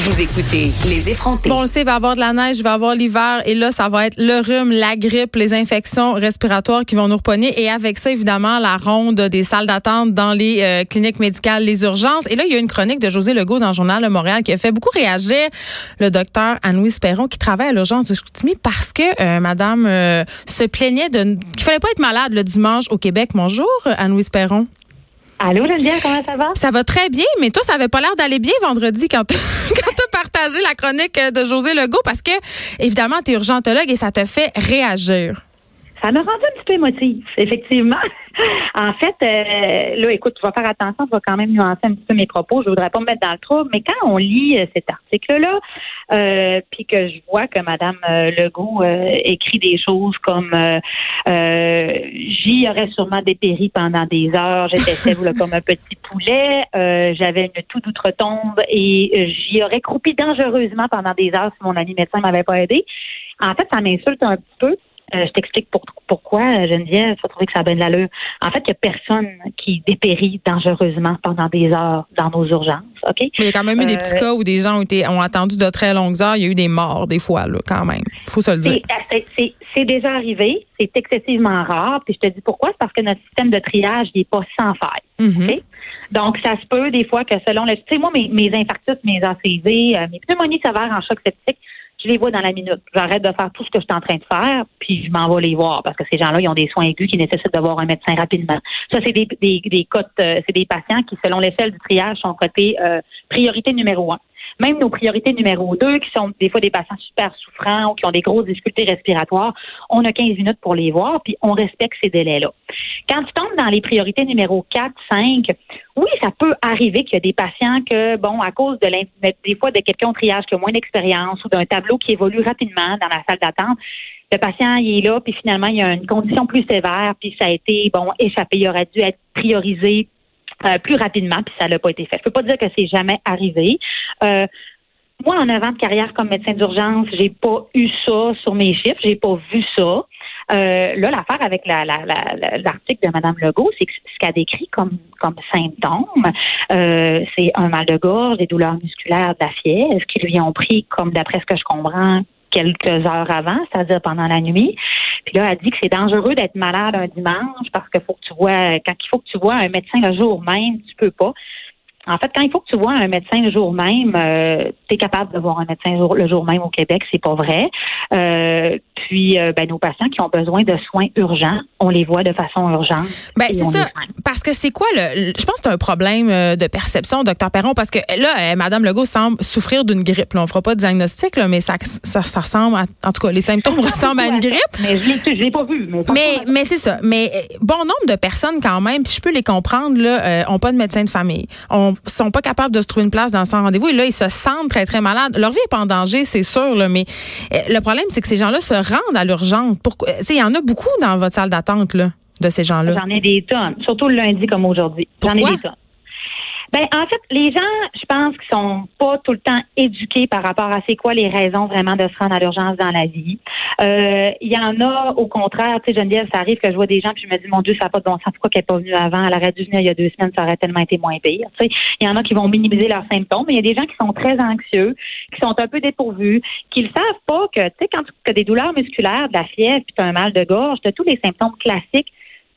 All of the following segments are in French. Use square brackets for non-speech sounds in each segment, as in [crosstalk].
vous écoutez Les effrontés. Bon, on le sait, il va y avoir de la neige, il va y avoir l'hiver, et là, ça va être le rhume, la grippe, les infections respiratoires qui vont nous repogner. Et avec ça, évidemment, la ronde des salles d'attente dans les euh, cliniques médicales, les urgences. Et là, il y a une chronique de José Legault dans le journal de Montréal qui a fait beaucoup réagir le docteur Anne-Louise Perron qui travaille à l'urgence de Scoutimi parce que euh, madame euh, se plaignait de qu'il fallait pas être malade le dimanche au Québec. Bonjour, Anne-Louise Perron. Allô, Geneviève, comment ça va? Ça va très bien, mais toi, ça avait pas l'air d'aller bien vendredi quand tu as [laughs] partagé la chronique de José Legault parce que, évidemment, tu es urgentologue et ça te fait réagir. Ça m'a rendu un petit peu émotif, effectivement. [laughs] en fait, euh, là, écoute, tu vas faire attention, tu vas quand même nuancer un petit peu mes propos. Je voudrais pas me mettre dans le trouble, mais quand on lit euh, cet article-là, euh, puis que je vois que Madame Legault écrit des choses comme j'y aurais sûrement dépéri pendant des heures, j'étais faible comme un petit poulet, j'avais une toute outre-tombe et j'y aurais croupi dangereusement pendant des heures si mon ami médecin m'avait pas aidé. En fait, ça m'insulte un petit peu euh, je t'explique pourquoi, Geneviève, tu vas trouver que ça a bien de l'allure. En fait, il n'y a personne qui dépérit dangereusement pendant des heures dans nos urgences, OK? Mais il y a quand même eu des petits euh, cas où des gens ont, été, ont attendu de très longues heures. Il y a eu des morts, des fois, là, quand même. Il faut se le dire. C'est déjà arrivé. C'est excessivement rare. Puis je te dis pourquoi? C'est parce que notre système de triage n'est pas sans faille. Mm-hmm. Donc, ça se peut des fois que selon le... Tu sais, moi, mes, mes infarctus, mes ACV, euh, mes pneumonies sévères en choc septique, je les vois dans la minute. J'arrête de faire tout ce que je suis en train de faire, puis je m'en vais les voir parce que ces gens-là, ils ont des soins aigus qui nécessitent de voir un médecin rapidement. Ça, c'est des, des, des cotes, euh, c'est des patients qui, selon l'échelle du triage, sont cotés euh, priorité numéro un même nos priorités numéro deux, qui sont des fois des patients super souffrants ou qui ont des grosses difficultés respiratoires, on a 15 minutes pour les voir, puis on respecte ces délais-là. Quand tu tombes dans les priorités numéro 4, 5, oui, ça peut arriver qu'il y a des patients que, bon, à cause de des fois de quelqu'un au triage qui a moins d'expérience ou d'un tableau qui évolue rapidement dans la salle d'attente, le patient il est là, puis finalement, il y a une condition plus sévère, puis ça a été, bon, échappé. Il aurait dû être priorisé euh, plus rapidement, puis ça n'a pas été fait. Je peux pas dire que c'est jamais arrivé. Euh, moi, en avant de carrière comme médecin d'urgence, j'ai pas eu ça sur mes chiffres, j'ai pas vu ça. Euh, là, l'affaire avec l'article de Mme Legault, c'est que ce qu'elle décrit comme, comme symptômes, euh, c'est un mal de gorge, des douleurs musculaires, de la fièvre, qui lui ont pris, comme d'après ce que je comprends, quelques heures avant, c'est-à-dire pendant la nuit. Puis là, elle dit que c'est dangereux d'être malade un dimanche parce qu'il faut que tu vois, quand il faut que tu vois un médecin le jour même, tu peux pas. En fait, quand il faut que tu vois un médecin le jour même, euh, tu es capable de voir un médecin le jour même au Québec, c'est pas vrai. Euh, puis, euh, ben, nos patients qui ont besoin de soins urgents, on les voit de façon urgente. Ben, c'est ça. Parce que c'est quoi le. Je pense que c'est un problème de perception, docteur Perron, parce que là, Mme Legault semble souffrir d'une grippe. Là. On fera pas de diagnostic, là, mais ça, ça, ressemble à. En tout cas, les symptômes [laughs] ressemblent à une grippe. Mais je l'ai pas vu. Mais, mais, c'est ça. Mais bon nombre de personnes, quand même, puis je peux les comprendre, là, ont pas de médecin de famille. On sont pas capables de se trouver une place dans son rendez-vous. Et là, ils se sentent très, très malades. Leur vie est pas en danger, c'est sûr, là, mais euh, le problème, c'est que ces gens-là se rendent à l'urgence? Pourquoi? Il y en a beaucoup dans votre salle d'attente, là, de ces gens-là. J'en ai des tonnes, surtout le lundi comme aujourd'hui. J'en ai des tonnes. Ben, en fait, les gens, je pense qu'ils sont pas tout le temps éduqués par rapport à c'est quoi les raisons vraiment de se rendre à l'urgence dans la vie. Euh, il y en a, au contraire, tu sais, Geneviève, ça arrive que je vois des gens puis je me dis, mon Dieu, ça n'a pas de bon sens. Pourquoi qu'elle n'est pas venue avant? Elle aurait dû venir il y a deux semaines, ça aurait tellement été moins pire. Tu sais, il y en a qui vont minimiser leurs symptômes, mais il y a des gens qui sont très anxieux, qui sont un peu dépourvus, qui ne savent pas que, tu sais, quand tu as des douleurs musculaires, de la fièvre, puis tu as un mal de gorge, tu as tous les symptômes classiques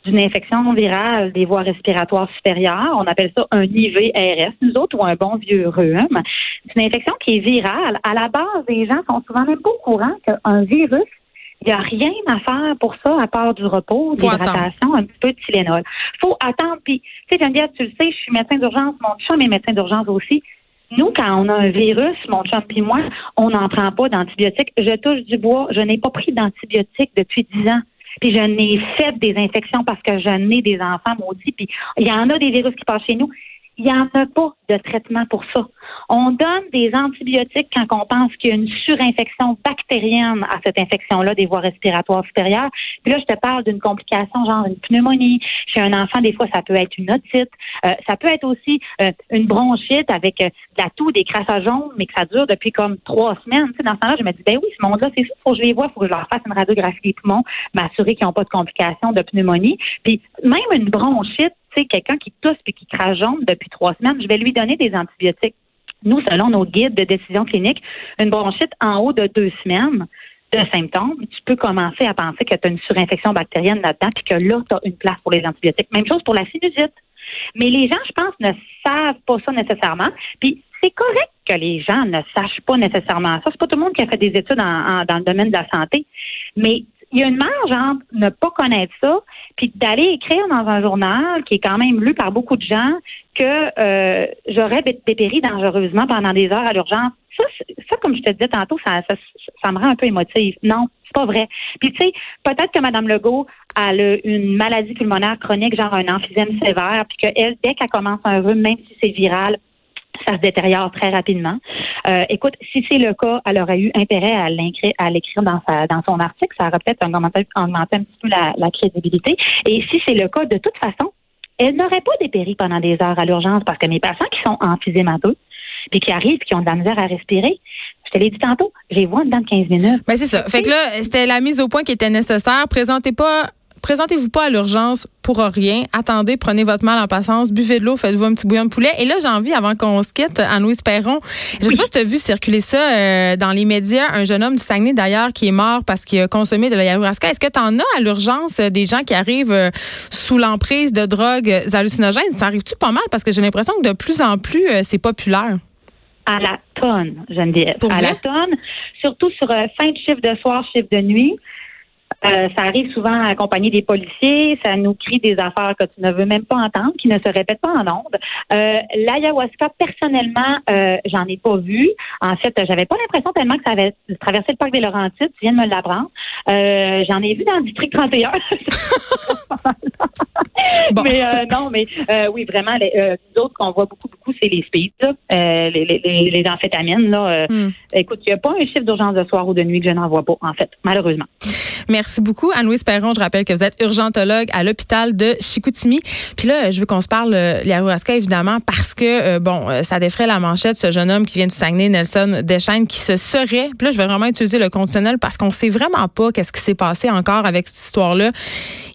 d'une infection virale des voies respiratoires supérieures. On appelle ça un IVRS, nous autres, ou un bon vieux rhume. C'est une infection qui est virale. À la base, les gens sont souvent même pas au courant qu'un virus, il n'y a rien à faire pour ça à part du repos, l'hydratation, un petit peu de Tylenol. faut attendre. Puis, tu sais, Geneviève, tu le sais, je suis médecin d'urgence, mon chum est médecin d'urgence aussi. Nous, quand on a un virus, mon chum et moi, on n'en prend pas d'antibiotiques. Je touche du bois. Je n'ai pas pris d'antibiotiques depuis dix ans. Puis je n'ai fait des infections parce que je n'ai des enfants maudits. Puis il y en a des virus qui passent chez nous. Il n'y en a pas de traitement pour ça. On donne des antibiotiques quand on pense qu'il y a une surinfection bactérienne à cette infection-là des voies respiratoires supérieures. Puis là, je te parle d'une complication genre une pneumonie. Chez un enfant, des fois, ça peut être une otite. Euh, ça peut être aussi euh, une bronchite avec euh, de la toux, des crassages jaunes, mais que ça dure depuis comme trois semaines. Tu sais, dans ce temps-là, je me dis, ben oui, ce monde-là, c'est ça, faut que je les vois, faut que je leur fasse une radiographie des poumons, m'assurer qu'ils n'ont pas de complications de pneumonie. Puis même une bronchite, quelqu'un qui tousse puis qui jaune depuis trois semaines, je vais lui donner des antibiotiques. Nous, selon nos guides de décision clinique, une bronchite en haut de deux semaines de symptômes, tu peux commencer à penser que tu as une surinfection bactérienne là-dedans, puis que là, tu as une place pour les antibiotiques. Même chose pour la sinusite. Mais les gens, je pense, ne savent pas ça nécessairement. Puis c'est correct que les gens ne sachent pas nécessairement ça. C'est pas tout le monde qui a fait des études dans le domaine de la santé. Mais il y a une marge entre ne pas connaître ça, puis d'aller écrire dans un journal qui est quand même lu par beaucoup de gens que euh, j'aurais dépéri dangereusement pendant des heures à l'urgence. Ça, ça, comme je te disais tantôt, ça, ça, me rend un peu émotive. Non, c'est pas vrai. Puis tu sais, peut-être que Mme Legault a une maladie pulmonaire chronique, genre un emphysème sévère, puis qu'elle, dès qu'elle commence un rhume, même si c'est viral, ça se détériore très rapidement. Euh, écoute, si c'est le cas, elle aurait eu intérêt à l'écrire dans, dans son article. Ça aurait peut-être augmenté, un petit peu la, crédibilité. Et si c'est le cas, de toute façon, elle n'aurait pas dépéri pendant des heures à l'urgence parce que mes patients qui sont emphysémateux, puis qui arrivent, qui ont de la misère à respirer, je te l'ai dit tantôt, je les vois dans 15 minutes. Ben c'est ça. Fait que là, c'était la mise au point qui était nécessaire. Présentez pas présentez-vous pas à l'urgence pour rien. Attendez, prenez votre mal en patience, buvez de l'eau, faites-vous un petit bouillon de poulet. Et là, j'ai envie, avant qu'on se quitte, Anne-Louise Perron, je sais pas si tu as vu circuler ça euh, dans les médias, un jeune homme du Saguenay d'ailleurs qui est mort parce qu'il a consommé de la ayahuasca. Est-ce que tu en as à l'urgence euh, des gens qui arrivent euh, sous l'emprise de drogues hallucinogènes? Ça arrive-tu pas mal? Parce que j'ai l'impression que de plus en plus, c'est populaire. À la tonne, Geneviève. Pour à la tonne, surtout sur fin de chiffre de soir, chiffre de nuit. Euh, ça arrive souvent accompagné des policiers. Ça nous crie des affaires que tu ne veux même pas entendre, qui ne se répètent pas en ondes. Euh, L'ayahuasca, personnellement, euh, j'en ai pas vu. En fait, j'avais pas l'impression tellement que ça avait traversé le parc des Laurentides. Tu viens de me l'apprendre. Euh, j'en ai vu dans le district 31. [laughs] [laughs] Mais euh, non, mais oui, vraiment, les, autres qu'on voit beaucoup, beaucoup, c'est les speeds, les, les, les, amphétamines. Là, hmm. Écoute, il n'y a pas un chiffre d'urgence de soir ou de nuit que je n'en vois pas, en fait, malheureusement. Merci beaucoup, Anne-Louise Perron. Je rappelle que vous êtes urgentologue à l'hôpital de Chicoutimi. Puis là, je veux qu'on se parle euh, l'ayahuasca, évidemment, parce que, euh, bon, euh, ça défrait la manchette, ce jeune homme qui vient du Saguenay, Nelson Deschaines, qui se serait, puis là, je vais vraiment utiliser le conditionnel parce qu'on sait vraiment pas qu'est-ce qui s'est passé encore avec cette histoire-là.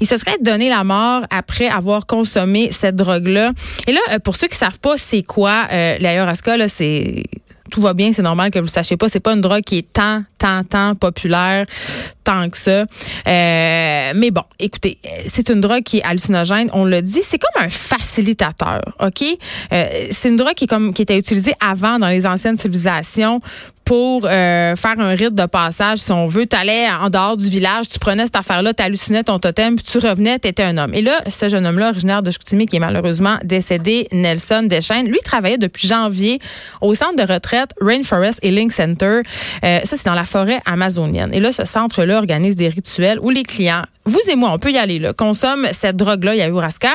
Il se serait donné la mort après avoir consommé cette drogue-là. Et là, pour ceux qui savent pas c'est quoi euh, l'ayahuasca, là, c'est tout va bien, c'est normal que vous le sachiez pas. C'est pas une drogue qui est tant, tant, tant populaire, tant que ça. Euh, mais bon, écoutez, c'est une drogue qui est hallucinogène. On le dit, c'est comme un facilitateur, ok? Euh, C'est une drogue qui est comme qui était utilisée avant dans les anciennes civilisations pour euh, faire un rite de passage, si on veut. Tu allais en dehors du village, tu prenais cette affaire-là, tu hallucinais ton totem, puis tu revenais, tu étais un homme. Et là, ce jeune homme-là, originaire de Chicoutimi, qui est malheureusement décédé, Nelson Deschaines, lui travaillait depuis janvier au centre de retraite Rainforest Healing Center. Euh, ça, c'est dans la forêt amazonienne. Et là, ce centre-là organise des rituels où les clients vous et moi, on peut y aller, là, consomme cette drogue-là, ayahuasca.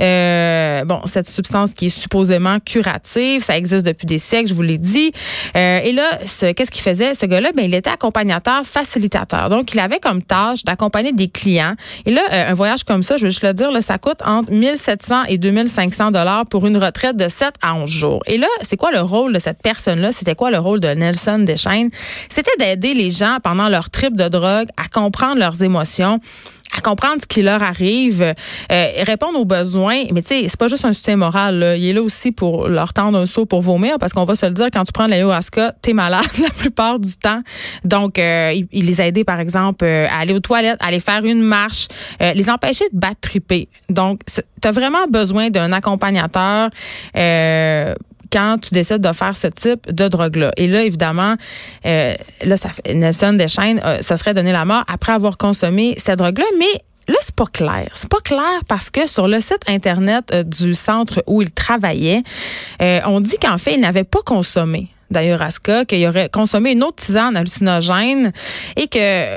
Euh, bon, cette substance qui est supposément curative, ça existe depuis des siècles, je vous l'ai dit. Euh, et là, qu'est-ce qu'il faisait? Ce gars-là, ben, il était accompagnateur, facilitateur. Donc, il avait comme tâche d'accompagner des clients. Et là, euh, un voyage comme ça, je vais juste le dire, là, ça coûte entre 1700 et 2500 dollars pour une retraite de 7 à 11 jours. Et là, c'est quoi le rôle de cette personne-là? C'était quoi le rôle de Nelson Deschaines? C'était d'aider les gens pendant leur trip de drogue à comprendre leurs émotions à comprendre ce qui leur arrive, euh, répondre aux besoins. Mais tu sais, c'est pas juste un soutien moral. Là. Il est là aussi pour leur tendre un saut pour vomir, parce qu'on va se le dire, quand tu prends l'ayahuasca, t'es malade [laughs] la plupart du temps. Donc, euh, il, les a par exemple, euh, à aller aux toilettes, à aller faire une marche, euh, les empêcher de battre triper. Donc, tu as vraiment besoin d'un accompagnateur quand tu décides de faire ce type de drogue-là. Et là, évidemment, euh, là, ça Nelson Deschaines, euh, ça serait donné la mort après avoir consommé cette drogue-là, mais Là, c'est pas clair. C'est pas clair parce que sur le site internet euh, du centre où il travaillait, on dit qu'en fait, il n'avait pas consommé d'ayahuasca, qu'il aurait consommé une autre tisane hallucinogène et que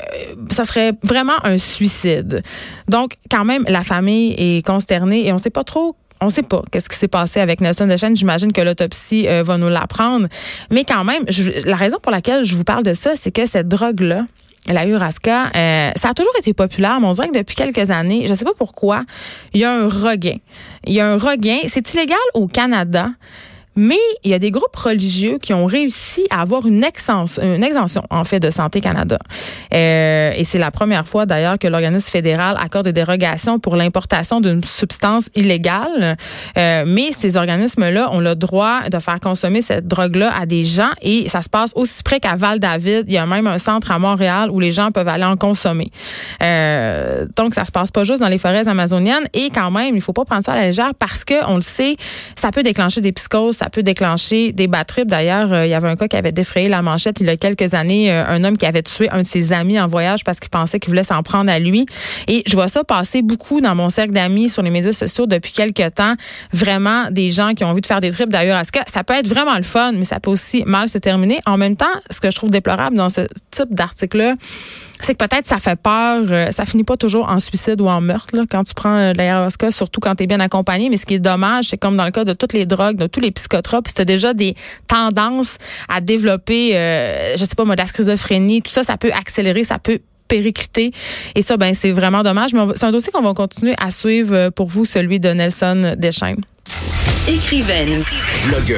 ça serait vraiment un suicide. Donc, quand même, la famille est consternée et on ne sait pas trop on ne sait pas qu'est-ce qui s'est passé avec Nelson Deschênes. J'imagine que l'autopsie euh, va nous l'apprendre. Mais quand même, la raison pour laquelle je vous parle de ça, c'est que cette drogue-là, la Uraska, euh, ça a toujours été populaire, mais on dirait que depuis quelques années, je ne sais pas pourquoi, il y a un regain. Il y a un regain. C'est illégal au Canada. Mais il y a des groupes religieux qui ont réussi à avoir une, une exemption, en fait, de Santé Canada. Euh, et c'est la première fois, d'ailleurs, que l'organisme fédéral accorde des dérogations pour l'importation d'une substance illégale. Euh, mais ces organismes-là ont le droit de faire consommer cette drogue-là à des gens et ça se passe aussi près qu'à Val-David. Il y a même un centre à Montréal où les gens peuvent aller en consommer. Euh, donc, ça se passe pas juste dans les forêts amazoniennes. Et quand même, il faut pas prendre ça à la légère parce que, on le sait, ça peut déclencher des psychoses, peut déclencher des batteries. D'ailleurs, euh, il y avait un cas qui avait défrayé la manchette il y a quelques années, euh, un homme qui avait tué un de ses amis en voyage parce qu'il pensait qu'il voulait s'en prendre à lui. Et je vois ça passer beaucoup dans mon cercle d'amis sur les médias sociaux depuis quelques temps. Vraiment, des gens qui ont envie de faire des trips d'ailleurs. Ça peut être vraiment le fun, mais ça peut aussi mal se terminer? En même temps, ce que je trouve déplorable dans ce type d'article-là, c'est que peut-être ça fait peur. Euh, ça finit pas toujours en suicide ou en meurtre là, quand tu prends euh, l'ayahuasca, surtout quand tu es bien accompagné. Mais ce qui est dommage, c'est comme dans le cas de toutes les drogues, de tous les psychotropes, si tu as déjà des tendances à développer, euh, je sais pas moi, de la schizophrénie, tout ça, ça peut accélérer, ça peut péricliter. Et ça, ben c'est vraiment dommage. Mais c'est un dossier qu'on va continuer à suivre pour vous, celui de Nelson Deschênes. Écrivaine.